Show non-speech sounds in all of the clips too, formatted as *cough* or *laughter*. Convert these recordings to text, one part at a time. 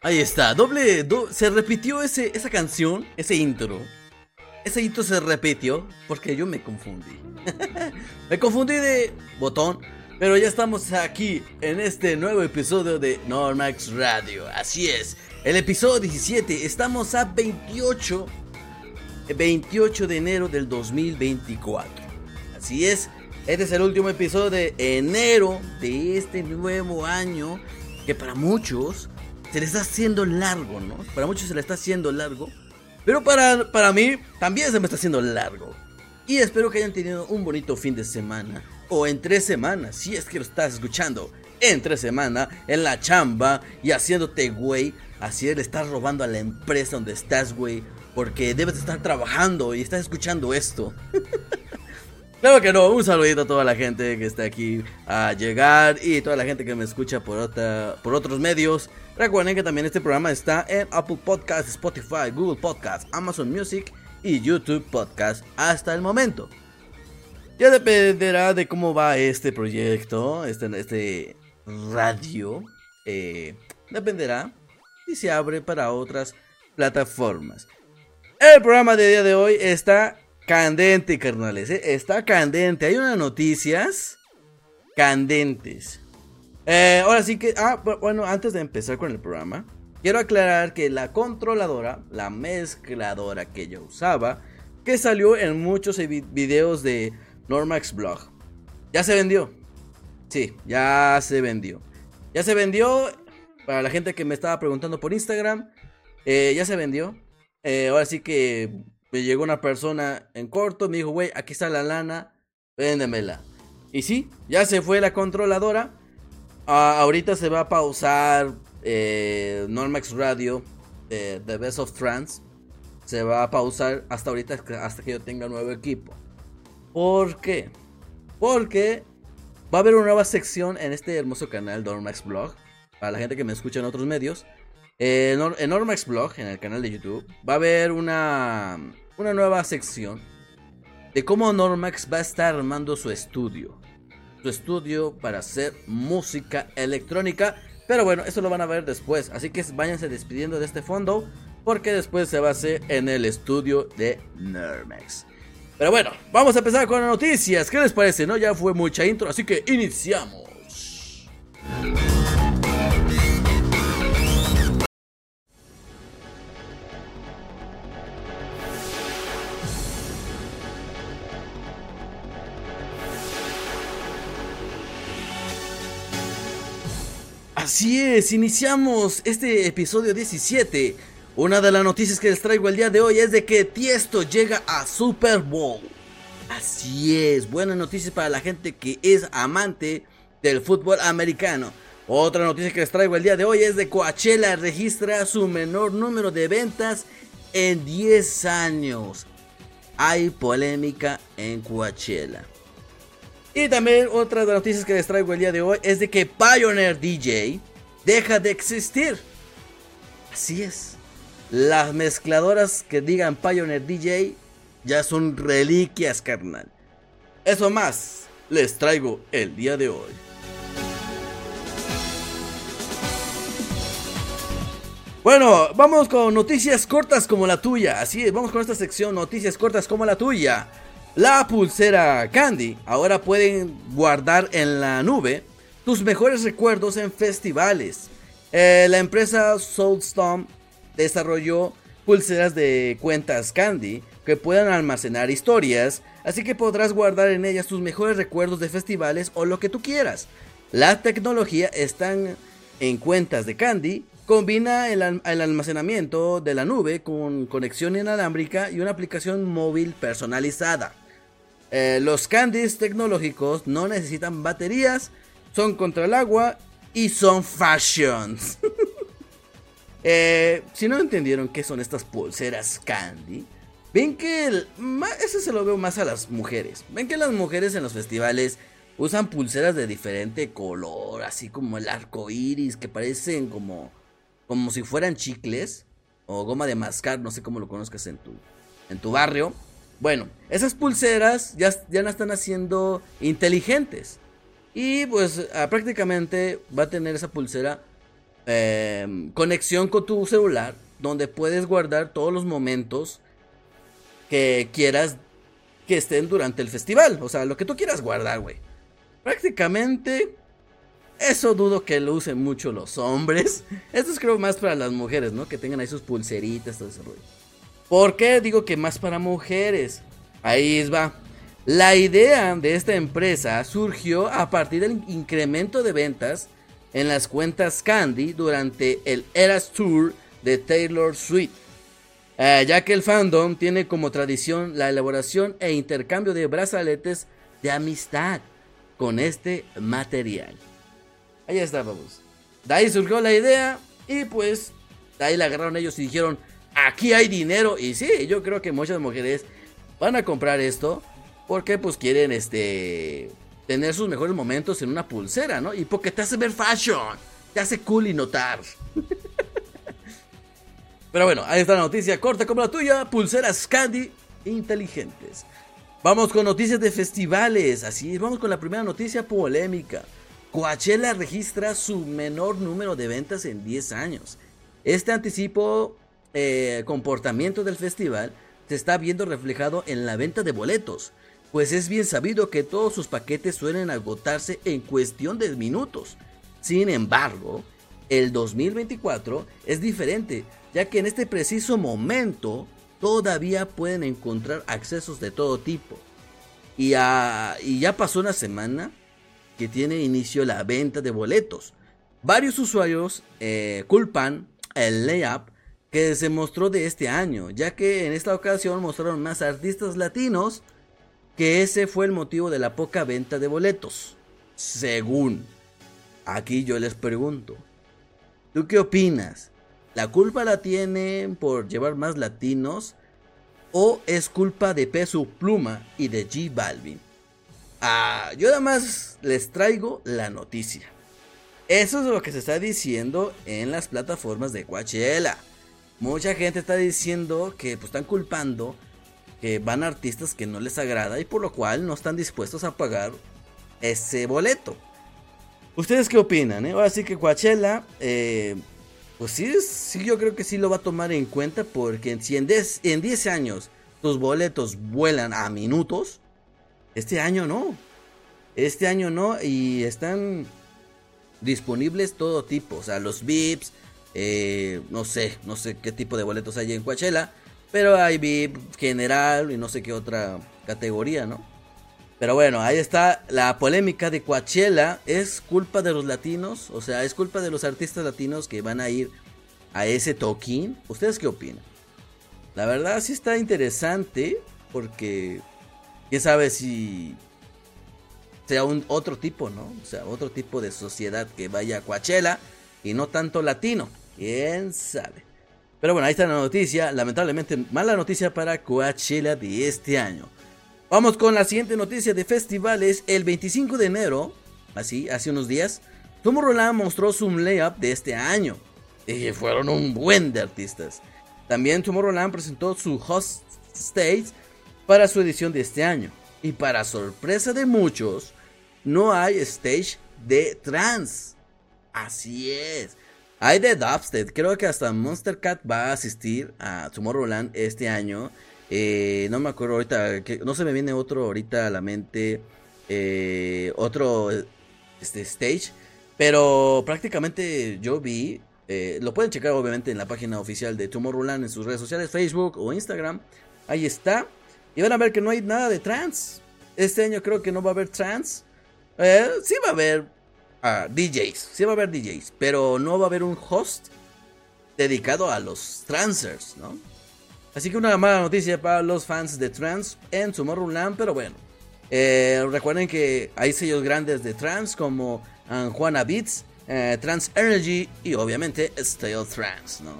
Ahí está, doble, se repitió ese, esa canción, ese intro. Ese intro se repitió porque yo me confundí. *laughs* me confundí de botón, pero ya estamos aquí en este nuevo episodio de Normax Radio. Así es, el episodio 17. Estamos a 28, 28 de enero del 2024. Así es, este es el último episodio de enero de este nuevo año que para muchos se le está haciendo largo, ¿no? Para muchos se le está haciendo largo. Pero para, para mí también se me está haciendo largo. Y espero que hayan tenido un bonito fin de semana. O en tres semanas, si es que lo estás escuchando. En tres semanas, en la chamba y haciéndote güey. Así le estás robando a la empresa donde estás, güey. Porque debes estar trabajando y estás escuchando esto. *laughs* Claro que no, un saludito a toda la gente que está aquí a llegar y toda la gente que me escucha por, otra, por otros medios. Recuerden que también este programa está en Apple Podcast, Spotify, Google Podcast, Amazon Music y YouTube Podcast hasta el momento. Ya dependerá de cómo va este proyecto, este, este radio. Eh, dependerá si se abre para otras plataformas. El programa de día de hoy está candente, carnales. ¿eh? Está candente. Hay unas noticias candentes. Eh, ahora sí que, ah, bueno, antes de empezar con el programa, quiero aclarar que la controladora, la mezcladora que yo usaba, que salió en muchos videos de Normax Blog, ya se vendió. Sí, ya se vendió. Ya se vendió. Para la gente que me estaba preguntando por Instagram, eh, ya se vendió. Ahora sí que me llegó una persona en corto, me dijo, güey, aquí está la lana, véndemela. Y sí, ya se fue la controladora. Ah, ahorita se va a pausar eh, Normax Radio de The Best of Trans. Se va a pausar hasta ahorita, hasta que yo tenga nuevo equipo. ¿Por qué? Porque va a haber una nueva sección en este hermoso canal Normax Blog. Para la gente que me escucha en otros medios. Eh, en Normax Blog, en el canal de YouTube, va a haber una, una nueva sección de cómo Normax va a estar armando su estudio su estudio para hacer música electrónica. Pero bueno, eso lo van a ver después. Así que váyanse despidiendo de este fondo. Porque después se va a hacer en el estudio de Nermex. Pero bueno, vamos a empezar con las noticias. ¿Qué les parece? No, ya fue mucha intro, así que iniciamos. Así es, iniciamos este episodio 17. Una de las noticias que les traigo el día de hoy es de que Tiesto llega a Super Bowl. Así es, buenas noticias para la gente que es amante del fútbol americano. Otra noticia que les traigo el día de hoy es de Coachella registra su menor número de ventas en 10 años. Hay polémica en Coachella. Y también otra de las noticias que les traigo el día de hoy es de que Pioneer DJ deja de existir. Así es. Las mezcladoras que digan Pioneer DJ ya son reliquias, carnal. Eso más les traigo el día de hoy. Bueno, vamos con noticias cortas como la tuya. Así es, vamos con esta sección, noticias cortas como la tuya. La pulsera Candy ahora pueden guardar en la nube tus mejores recuerdos en festivales. Eh, la empresa Soulstorm desarrolló pulseras de cuentas Candy que puedan almacenar historias, así que podrás guardar en ellas tus mejores recuerdos de festivales o lo que tú quieras. La tecnología está en cuentas de Candy, combina el, el almacenamiento de la nube con conexión inalámbrica y una aplicación móvil personalizada. Eh, los candies tecnológicos no necesitan baterías, son contra el agua y son fashions. *laughs* Eh, si no entendieron qué son estas pulseras candy, ven que eso se lo veo más a las mujeres. Ven que las mujeres en los festivales usan pulseras de diferente color, así como el arco iris, que parecen como, como si fueran chicles o goma de mascar, no sé cómo lo conozcas en tu, en tu barrio. Bueno, esas pulseras ya, ya están haciendo inteligentes. Y pues ah, prácticamente va a tener esa pulsera em, conexión con tu celular donde puedes guardar todos los momentos que quieras que estén durante el festival. O sea, lo que tú quieras guardar, güey. Prácticamente, eso dudo que lo usen mucho los hombres. Esto es creo más para las mujeres, ¿no? Que tengan ahí sus pulseritas, todo ese rollo. ¿Por qué digo que más para mujeres? Ahí va. La idea de esta empresa surgió a partir del incremento de ventas en las cuentas Candy durante el Eras Tour de Taylor Swift, eh, ya que el fandom tiene como tradición la elaboración e intercambio de brazaletes de amistad con este material. Ahí está, vamos. De ahí surgió la idea y pues de ahí la agarraron ellos y dijeron, aquí hay dinero. Y sí, yo creo que muchas mujeres van a comprar esto porque pues quieren este tener sus mejores momentos en una pulsera, ¿no? Y porque te hace ver fashion, te hace cool y notar. *laughs* Pero bueno, ahí está la noticia corta como la tuya, pulseras Candy inteligentes. Vamos con noticias de festivales, así es, vamos con la primera noticia polémica. Coachella registra su menor número de ventas en 10 años. Este anticipo eh, comportamiento del festival se está viendo reflejado en la venta de boletos, pues es bien sabido que todos sus paquetes suelen agotarse en cuestión de minutos. Sin embargo, el 2024 es diferente, ya que en este preciso momento todavía pueden encontrar accesos de todo tipo. Y, ya pasó una semana que tiene inicio la venta de boletos. Varios usuarios eh, culpan el layup que se mostró de este año, ya que en esta ocasión mostraron más artistas latinos que ese fue el motivo de la poca venta de boletos. Según. Aquí yo les pregunto, ¿tú qué opinas? ¿La culpa la tienen por llevar más latinos? ¿O es culpa de Peso Pluma y de G Balvin? Ah, yo además les traigo la noticia. Eso es lo que se está diciendo en las plataformas de Coachella. Mucha gente está diciendo que pues, están culpando que van artistas que no les agrada y por lo cual no están dispuestos a pagar ese boleto. ¿Ustedes qué opinan? Eh? Ahora sí que Coachella, eh, pues sí, sí, yo creo que sí lo va a tomar en cuenta porque si en 10, en 10 años tus boletos vuelan a minutos, este año no. Este año no y están disponibles todo tipo, o sea, los VIPs, eh, no sé, no sé qué tipo de boletos hay en Coachella. Pero hay VIP general y no sé qué otra categoría, ¿no? Pero bueno, ahí está la polémica de Coachella. ¿Es culpa de los latinos? O sea, ¿es culpa de los artistas latinos que van a ir a ese toquín? ¿Ustedes qué opinan? La verdad sí está interesante porque quién sabe si sea un otro tipo, ¿no? O sea, otro tipo de sociedad que vaya a Coachella y no tanto latino. ¿Quién sabe? Pero bueno, ahí está la noticia. Lamentablemente, mala noticia para Coachella de este año. Vamos con la siguiente noticia de festivales. El 25 de enero, así, hace unos días, Tomorrowland mostró su layup de este año. Y fueron un buen de artistas. También Tomorrowland presentó su host stage para su edición de este año. Y para sorpresa de muchos, no hay stage de trans. Así es. Hay de dubstep, creo que hasta Monster Cat va a asistir a Tomorrowland este año. Eh, no me acuerdo ahorita, no se me viene otro ahorita a la mente, eh, otro este, stage. Pero prácticamente yo vi, eh, lo pueden checar obviamente en la página oficial de Tomorrowland en sus redes sociales, Facebook o Instagram. Ahí está. Y van a ver que no hay nada de trans. Este año creo que no va a haber trans. sí va a haber a DJs. Sí va a haber DJs, pero no va a haber un host dedicado a los transers, ¿no? Así que una mala noticia para los fans de trans en Tomorrowland, pero bueno. Eh, recuerden que hay sellos grandes de trans como Juana Beats, eh, Trans Energy y obviamente Style Trans, ¿no?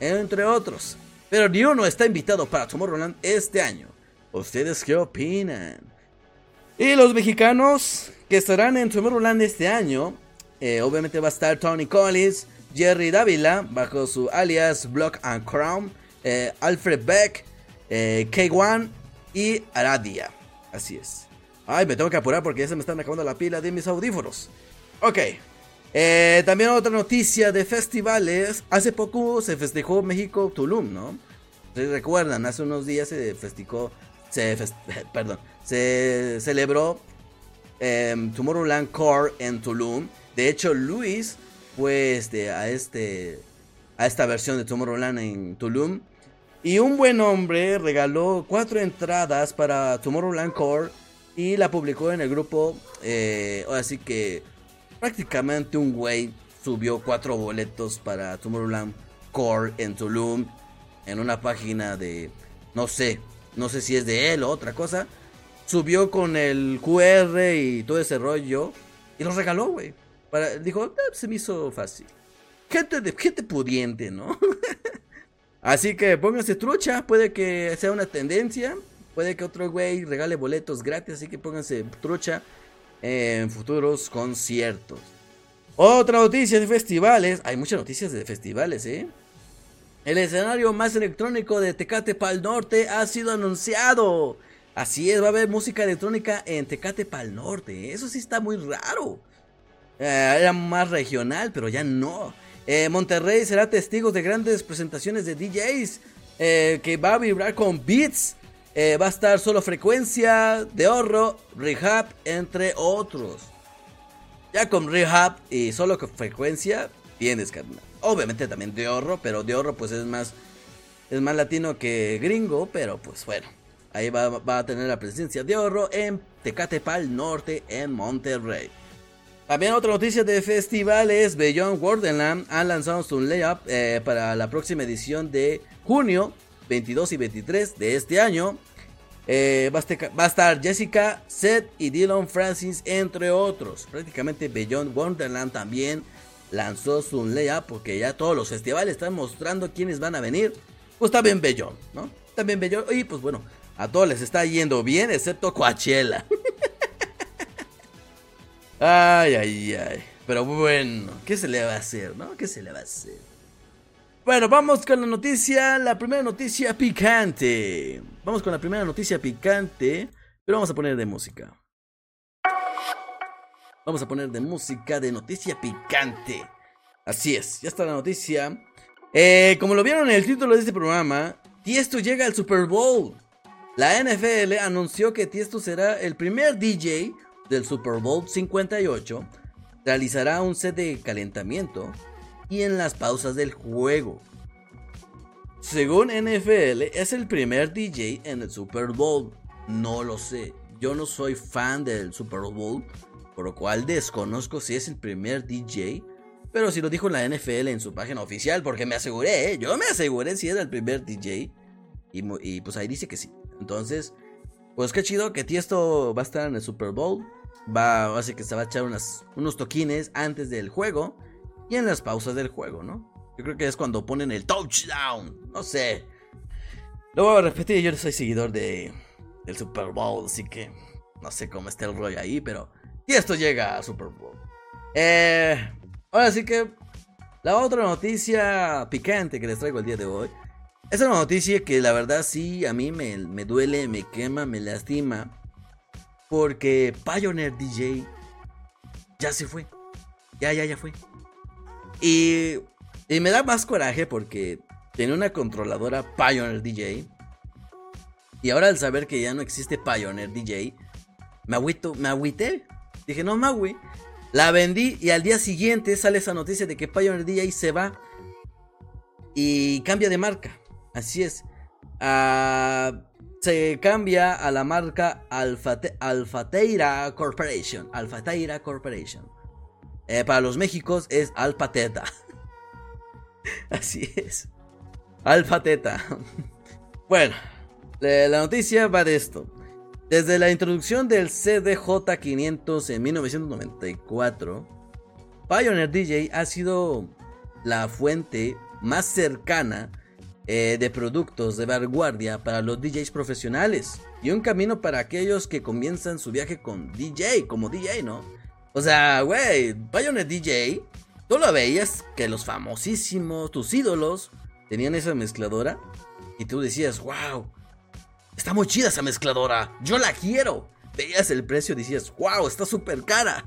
Entre otros. Pero ni uno está invitado para Tomorrowland este año. ¿Ustedes qué opinan? Y los mexicanos que estarán en Tomorrowland este año, eh, obviamente va a estar Tony Collins, Jerry Davila, bajo su alias Block and Crown, eh, Alfred Beck, eh, K1 y Aradia. Así es. Ay, me tengo que apurar porque ya se me están acabando la pila de mis audífonos. Ok. También otra noticia de festivales. Hace poco se festejó México Tulum, ¿no? Si recuerdan, hace unos días se festejó, se *laughs* perdón, se celebró em, Tomorrowland Core en Tulum. De hecho, Luis fue este, a, este, a esta versión de Tomorrowland en Tulum. Y un buen hombre regaló cuatro entradas para Tomorrowland Core y la publicó en el grupo. Eh, así que prácticamente un güey subió cuatro boletos para Tomorrowland Core en Tulum en una página de no sé, no sé si es de él o otra cosa. Subió con el QR y todo ese rollo y los regaló, güey. dijo, ah, se me hizo fácil. Gente, de, gente pudiente, ¿no? *laughs* Así que pónganse trucha, puede que sea una tendencia. Puede que otro güey regale boletos gratis, así que pónganse trucha en futuros conciertos. Otra noticia de festivales. Hay muchas noticias de festivales, ¿eh? El escenario más electrónico de Tecate Pal Norte ha sido anunciado. Así es, va a haber música electrónica en Tecate Pal Norte. Eso sí está muy raro. Eh, era más regional, pero ya no. Eh, Monterrey será testigo de grandes presentaciones de DJs eh, que va a vibrar con beats. Va a estar solo frecuencia, de ahorro, rehab, entre otros. Ya con rehab y solo con frecuencia, tienes carnal. Obviamente también de ahorro, pero de ahorro pues es más, es más latino que gringo, pero pues bueno. Ahí va, va a tener la presencia de ahorro en Tecatepal Norte, en Monterrey. También otra noticia de festivales, Beyond Wonderland ha lanzado su layup eh, para la próxima edición de junio 22 y 23 de este año. Eh, va, a estar Jessica, Seth y Dylan Francis, entre otros. Prácticamente Beyond Wonderland también lanzó su layup porque ya todos los festivales están mostrando quiénes van a venir. Pues también Beyond, ¿no? También Beyond. Y pues bueno, a todos les está yendo bien, excepto Coachella. *laughs* Ay, ay, ay. Pero bueno, ¿qué se le va a hacer, no? ¿Qué se le va a hacer? Bueno, vamos con la noticia, la primera noticia picante. Vamos con la primera noticia picante, pero vamos a poner de música. Vamos a poner de música de noticia picante. Así es, ya está la noticia. Eh, como lo vieron en el título de este programa, Tiesto llega al Super Bowl. La NFL anunció que Tiesto será el primer DJ del Super Bowl 58 realizará un set de calentamiento y en las pausas del juego. Según NFL, es el primer DJ en el Super Bowl. No lo sé. Yo no soy fan del Super Bowl, por lo cual desconozco si es el primer DJ. Pero si lo dijo la NFL en su página oficial, porque me aseguré, ¿eh? yo me aseguré si era el primer DJ. Y, pues ahí dice que sí. Entonces, pues qué chido que Tiesto va a estar en el Super Bowl va, así que se va a echar unos toquines antes del juego y en las pausas del juego, ¿no? Yo creo que es cuando ponen el touchdown, no sé. Lo voy a repetir, yo no soy seguidor de, del Super Bowl, así que no sé cómo está el rollo ahí, pero... Y esto llega a Super Bowl. Eh, ahora sí que la otra noticia picante que les traigo el día de hoy es una noticia que la verdad sí a mí me, me duele, me quema, me lastima. Porque Pioneer DJ ya se fue. Ya, ya, ya fue. Y, y me da más coraje porque tenía una controladora Pioneer DJ. Y ahora al saber que ya no existe Pioneer DJ, me agüito, me agüité. Dije, no me La vendí y al día siguiente sale esa noticia de que Pioneer DJ se va y cambia de marca. Así es. Ah se cambia a la marca Alfateira Corporation. Alfateira Corporation. Eh, para los Méxicos es Alpateta. *laughs* Así es. Alfateta. *laughs* bueno, la noticia va de esto. Desde la introducción del CDJ500 en 1994, Pioneer DJ ha sido la fuente más cercana eh, de productos de vanguardia para los DJs profesionales y un camino para aquellos que comienzan su viaje con DJ, como DJ, ¿no? O sea, güey, Pioneer DJ, tú lo veías que los famosísimos, tus ídolos, tenían esa mezcladora y tú decías, wow, está muy chida esa mezcladora, yo la quiero. Veías el precio y decías, wow, está súper cara.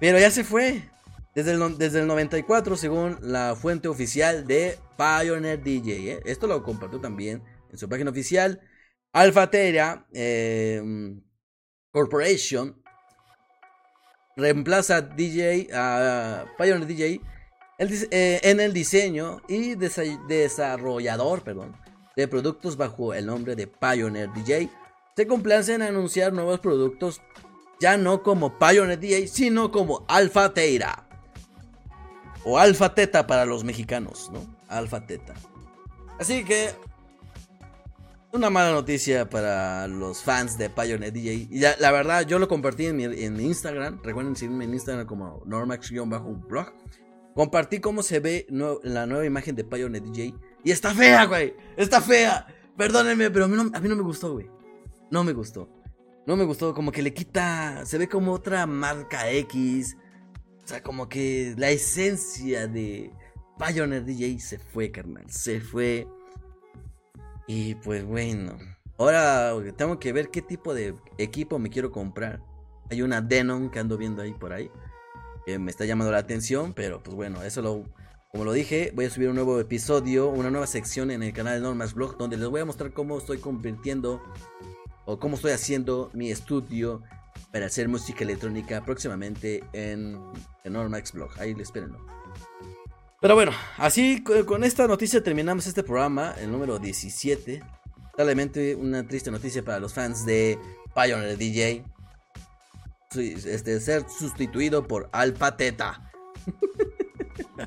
Pero ya se fue. Desde el, desde el 94, según la fuente oficial de Pioneer DJ. ¿eh? Esto lo compartió también en su página oficial. Alphatera eh, Corporation reemplaza DJ a Pioneer DJ eh, en el diseño y desarrollador perdón, de productos bajo el nombre de Pioneer DJ. Se complace en anunciar nuevos productos ya no como Pioneer DJ, sino como Alpha Teira. O Alpha Teta para los mexicanos, ¿no? Alpha Teta. Así que una mala noticia para los fans de Pioneer DJ. La, verdad, yo lo compartí en mi, en Instagram. Recuerden seguirme en Instagram como Normax-blog. Compartí cómo se ve la nueva imagen de Pioneer DJ. Y está fea, güey. Está fea. Perdónenme, pero a mí no, me gustó, güey. No me gustó. No me gustó. Como que le quita. Se ve como otra marca X. O sea, como que la esencia de Pioneer DJ se fue, carnal. Se fue. Y pues bueno, ahora tengo que ver qué tipo de equipo me quiero comprar. Hay una Denon que ando viendo ahí por ahí. Que me está llamando la atención, pero pues bueno, eso lo... Como lo dije, voy a subir un nuevo episodio, una nueva sección en el canal de Normas Blog, donde les voy a mostrar cómo estoy convirtiendo o cómo estoy haciendo mi estudio para hacer música electrónica próximamente en, Normax Blog. Ahí espérenlo. Pero bueno, así con esta noticia terminamos este programa, el número 17. Talmente una triste noticia para los fans de Pioneer DJ. Este, ser sustituido por *laughs*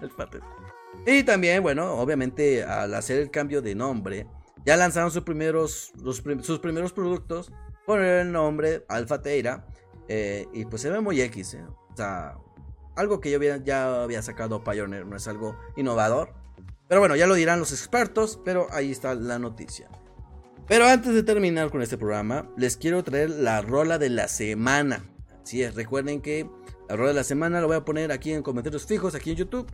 *laughs* Y también, bueno, obviamente al hacer el cambio de nombre, ya lanzaron sus primeros, sus primeros productos con el nombre Alpha Teira. Eh, y pues se ve muy X. Eh. O sea, algo que yo ya había sacado Pioneer, no es algo innovador. Pero bueno, ya lo dirán los expertos, pero ahí está la noticia. Pero antes de terminar con este programa, les quiero traer la rola de la semana. Así es, recuerden que la rola de la semana lo voy a poner aquí en comentarios fijos, aquí en YouTube.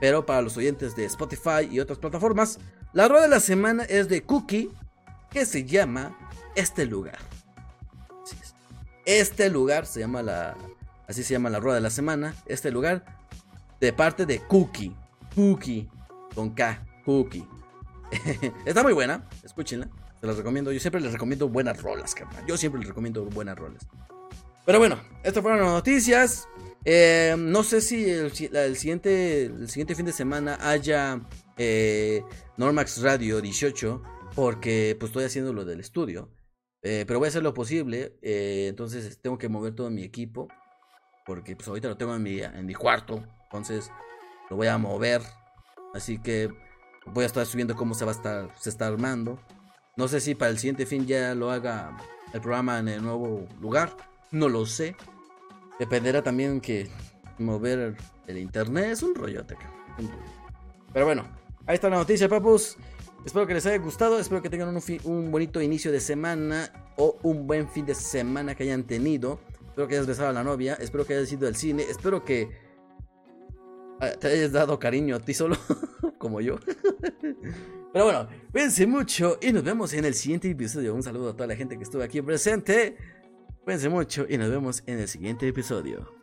Pero para los oyentes de Spotify y otras plataformas, la rola de la semana es de Cookie, que se llama Este lugar. Este lugar se llama la, Así se llama la rueda de la semana. Este lugar de parte de Cookie. Cookie. Con K. Cookie. *laughs* Está muy buena. Escúchenla. Se las recomiendo. Yo siempre les recomiendo buenas rolas, carnal. Yo siempre les recomiendo buenas rolas. Pero bueno, estas fueron las noticias. Eh, no sé si el, siguiente, el siguiente fin de semana haya eh, Normax Radio 18. Porque pues estoy haciendo lo del estudio. Eh, pero voy a hacer lo posible. entonces tengo que mover todo mi equipo. Porque pues ahorita lo tengo en mi, en mi cuarto. Entonces lo voy a mover. Así que voy a estar subiendo cómo se va a estar, se está armando. No sé si para el siguiente fin ya lo haga el programa en el nuevo lugar. No lo sé. Dependerá también que mover el internet es un rollote. Pero bueno, ahí está la noticia, papus. Espero que les haya gustado. Espero que tengan un, un bonito inicio de semana o un buen fin de semana que hayan tenido. Espero que hayas besado a la novia. Espero que hayas ido al cine. Espero que ah, te hayas dado cariño a ti solo, *laughs* como yo. *laughs* Pero bueno, cuídense mucho y nos vemos en el siguiente episodio. Un saludo a toda la gente que estuvo aquí presente. Cuídense mucho y nos vemos en el siguiente episodio.